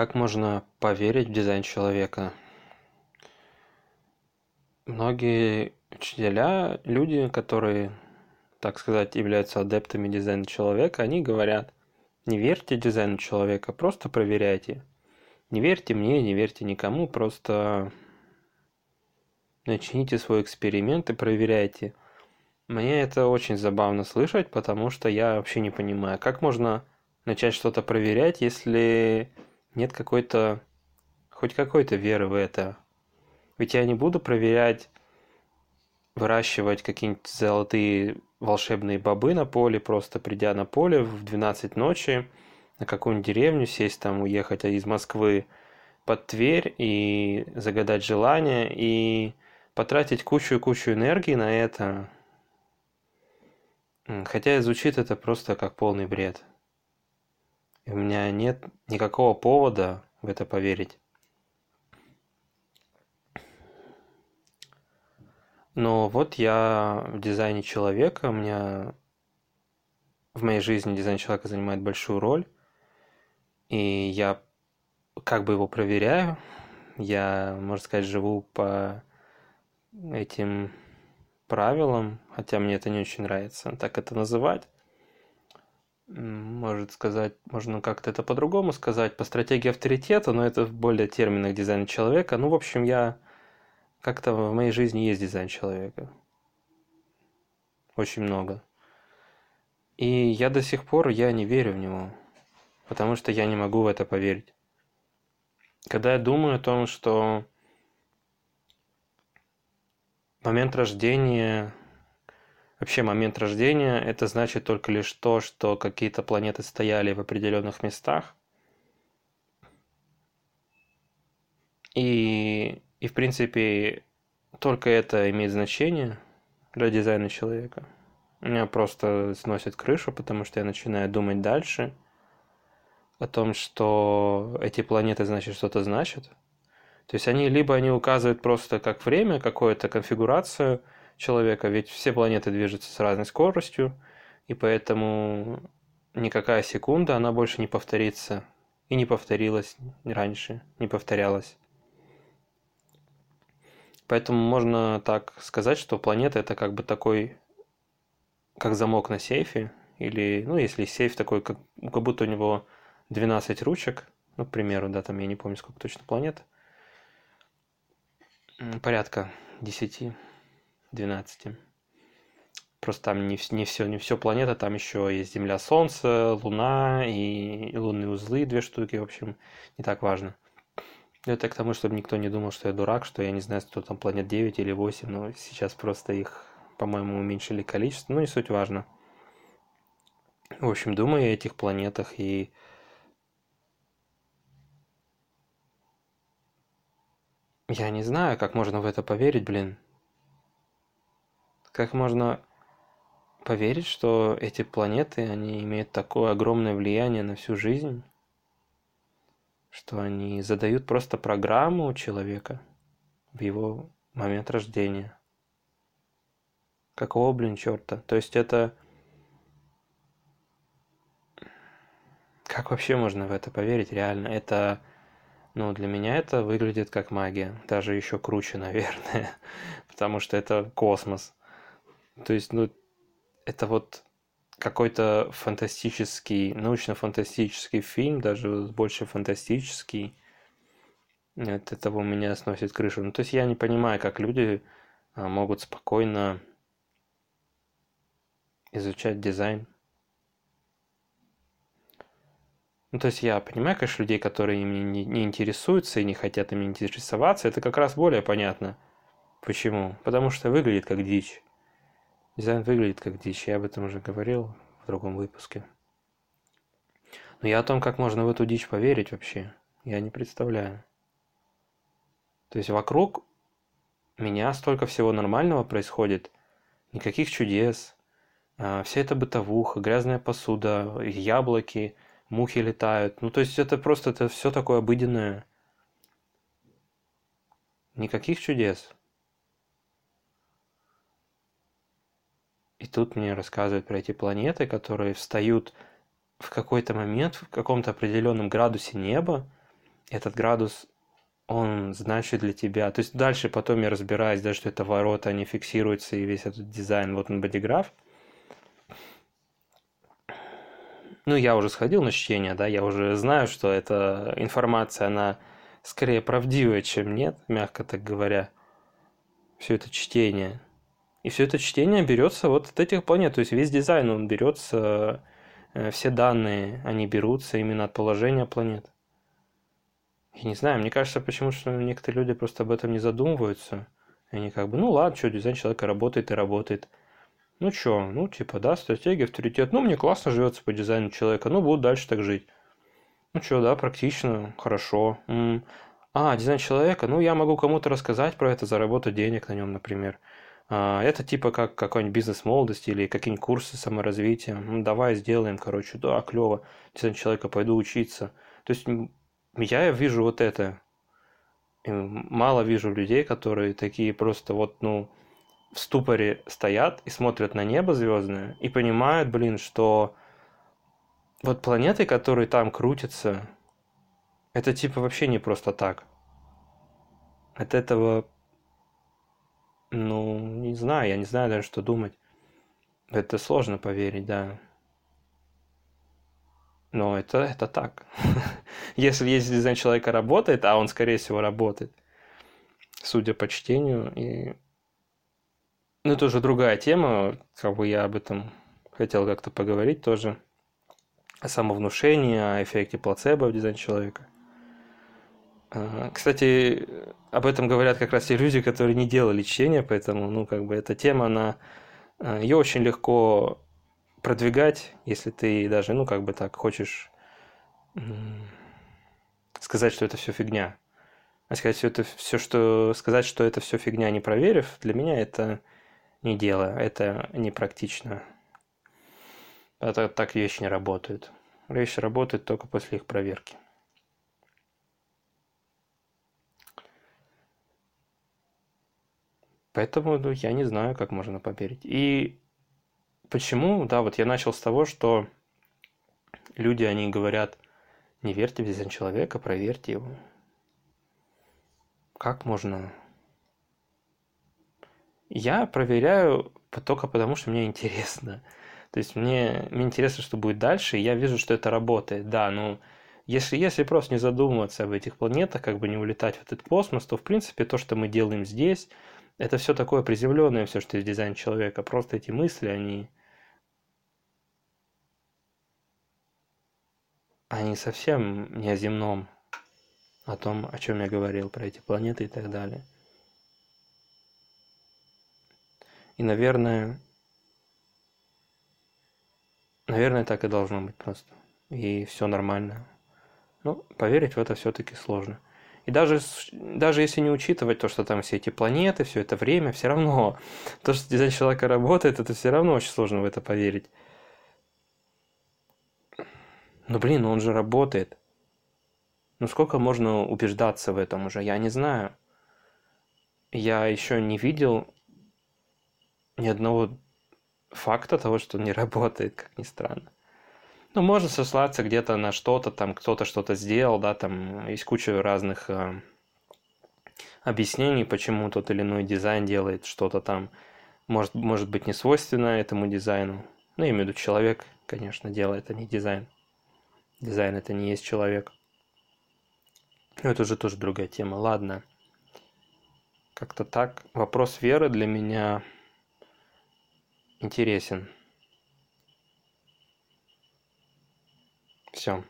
Как можно поверить в дизайн человека? Многие учителя, люди, которые, так сказать, являются адептами дизайна человека, они говорят, не верьте дизайну человека, просто проверяйте. Не верьте мне, не верьте никому, просто начните свой эксперимент и проверяйте. Мне это очень забавно слышать, потому что я вообще не понимаю, как можно начать что-то проверять, если нет какой-то, хоть какой-то веры в это. Ведь я не буду проверять, выращивать какие-нибудь золотые волшебные бобы на поле, просто придя на поле в 12 ночи, на какую-нибудь деревню сесть там, уехать из Москвы под Тверь и загадать желание, и потратить кучу и кучу энергии на это. Хотя звучит это просто как полный бред. У меня нет никакого повода в это поверить. Но вот я в дизайне человека, у меня в моей жизни дизайн человека занимает большую роль, и я как бы его проверяю. Я, можно сказать, живу по этим правилам, хотя мне это не очень нравится так это называть может сказать, можно как-то это по-другому сказать, по стратегии авторитета, но это в более терминах дизайна человека. Ну, в общем, я как-то в моей жизни есть дизайн человека. Очень много. И я до сих пор, я не верю в него, потому что я не могу в это поверить. Когда я думаю о том, что момент рождения Вообще момент рождения – это значит только лишь то, что какие-то планеты стояли в определенных местах. И, и в принципе, только это имеет значение для дизайна человека. Меня просто сносит крышу, потому что я начинаю думать дальше о том, что эти планеты, значит, что-то значат. То есть они либо они указывают просто как время, какую-то конфигурацию – человека, ведь все планеты движутся с разной скоростью, и поэтому никакая секунда, она больше не повторится. И не повторилась раньше, не повторялась. Поэтому можно так сказать, что планета это как бы такой, как замок на сейфе, или, ну, если сейф такой, как, как будто у него 12 ручек, ну, к примеру, да, там я не помню, сколько точно планет, порядка 10 12. Просто там не, не все, не все планета, там еще есть Земля, Солнце, Луна и лунные узлы, две штуки, в общем, не так важно. Это к тому, чтобы никто не думал, что я дурак, что я не знаю, что там планет 9 или 8, но сейчас просто их, по-моему, уменьшили количество, но не суть важно. В общем, думаю о этих планетах и Я не знаю, как можно в это поверить, блин. Как можно поверить, что эти планеты, они имеют такое огромное влияние на всю жизнь, что они задают просто программу человека в его момент рождения. Какого, блин, черта? То есть это... Как вообще можно в это поверить, реально? Это... Ну, для меня это выглядит как магия. Даже еще круче, наверное. Потому что это космос. То есть, ну, это вот какой-то фантастический, научно-фантастический фильм, даже больше фантастический. От этого меня сносит крышу. Ну, то есть я не понимаю, как люди а, могут спокойно изучать дизайн. Ну, то есть я понимаю, конечно, людей, которые им не, не интересуются и не хотят им интересоваться, это как раз более понятно. Почему? Потому что выглядит как дичь. Дизайн выглядит как дичь, я об этом уже говорил в другом выпуске. Но я о том, как можно в эту дичь поверить вообще, я не представляю. То есть вокруг меня столько всего нормального происходит, никаких чудес, а, вся эта бытовуха, грязная посуда, яблоки, мухи летают. Ну, то есть это просто это все такое обыденное. Никаких чудес. И тут мне рассказывают про эти планеты, которые встают в какой-то момент в каком-то определенном градусе неба, этот градус, он значит для тебя. То есть дальше потом я разбираюсь, да, что это ворота, они фиксируются, и весь этот дизайн, вот он бодиграф. Ну, я уже сходил на чтение, да, я уже знаю, что эта информация, она скорее правдивая, чем нет, мягко так говоря. Все это чтение. И все это чтение берется вот от этих планет. То есть весь дизайн, он берется, э, все данные, они берутся именно от положения планет. Я не знаю, мне кажется, почему что некоторые люди просто об этом не задумываются. И они как бы, ну ладно, что, дизайн человека работает и работает. Ну что, ну типа, да, стратегия, авторитет. Ну, мне классно живется по дизайну человека, ну, буду дальше так жить. Ну что, да, практично, хорошо. М-м. А, дизайн человека, ну, я могу кому-то рассказать про это, заработать денег на нем, например. А, это типа как какой-нибудь бизнес молодости или какие-нибудь курсы саморазвития. Давай сделаем, короче, да, клево. Дизайн человека, пойду учиться. То есть я вижу вот это. И мало вижу людей, которые такие просто вот, ну, в ступоре стоят и смотрят на небо звездное и понимают, блин, что вот планеты, которые там крутятся, это типа вообще не просто так. От этого, ну, не знаю, я не знаю даже, что думать. Это сложно поверить, да. Но это, это так. Если есть дизайн человека работает, а он, скорее всего, работает, судя по чтению. И... Ну, это уже другая тема, как бы я об этом хотел как-то поговорить тоже. О самовнушении, о эффекте плацебо в дизайне человека. А, кстати, об этом говорят как раз те люди, которые не делали чтения, поэтому, ну, как бы эта тема, она, а, ее очень легко продвигать, если ты даже, ну, как бы так хочешь сказать, что это все фигня. А сказать все это все, что сказать, что это все фигня, не проверив, для меня это не дело, это непрактично. Это так вещи не работают. Вещи работают только после их проверки. Поэтому ну, я не знаю, как можно поверить. И почему, да, вот я начал с того, что люди, они говорят, не верьте в дизайн человека, проверьте его. Как можно? Я проверяю только потому, что мне интересно. То есть мне, мне интересно, что будет дальше, и я вижу, что это работает. Да, ну, если, если просто не задумываться об этих планетах, как бы не улетать в этот космос, то, в принципе, то, что мы делаем здесь, это все такое приземленное, все, что есть дизайн человека. Просто эти мысли, они они совсем не о земном, о том, о чем я говорил, про эти планеты и так далее. И, наверное, наверное, так и должно быть просто. И все нормально. Но поверить в это все-таки сложно. И даже, даже если не учитывать то, что там все эти планеты, все это время, все равно то, что дизайн человека работает, это все равно очень сложно в это поверить. Ну блин, он же работает. Ну сколько можно убеждаться в этом уже? Я не знаю. Я еще не видел ни одного факта того, что он не работает, как ни странно. Ну, можно сослаться где-то на что-то, там кто-то что-то сделал, да, там есть куча разных э, объяснений, почему тот или иной дизайн делает что-то там, может, может быть, не свойственно этому дизайну. Ну, я имею в виду, человек, конечно, делает, а не дизайн. Дизайн это не есть человек. Но это уже тоже другая тема. Ладно. Как-то так. Вопрос веры для меня интересен. Все.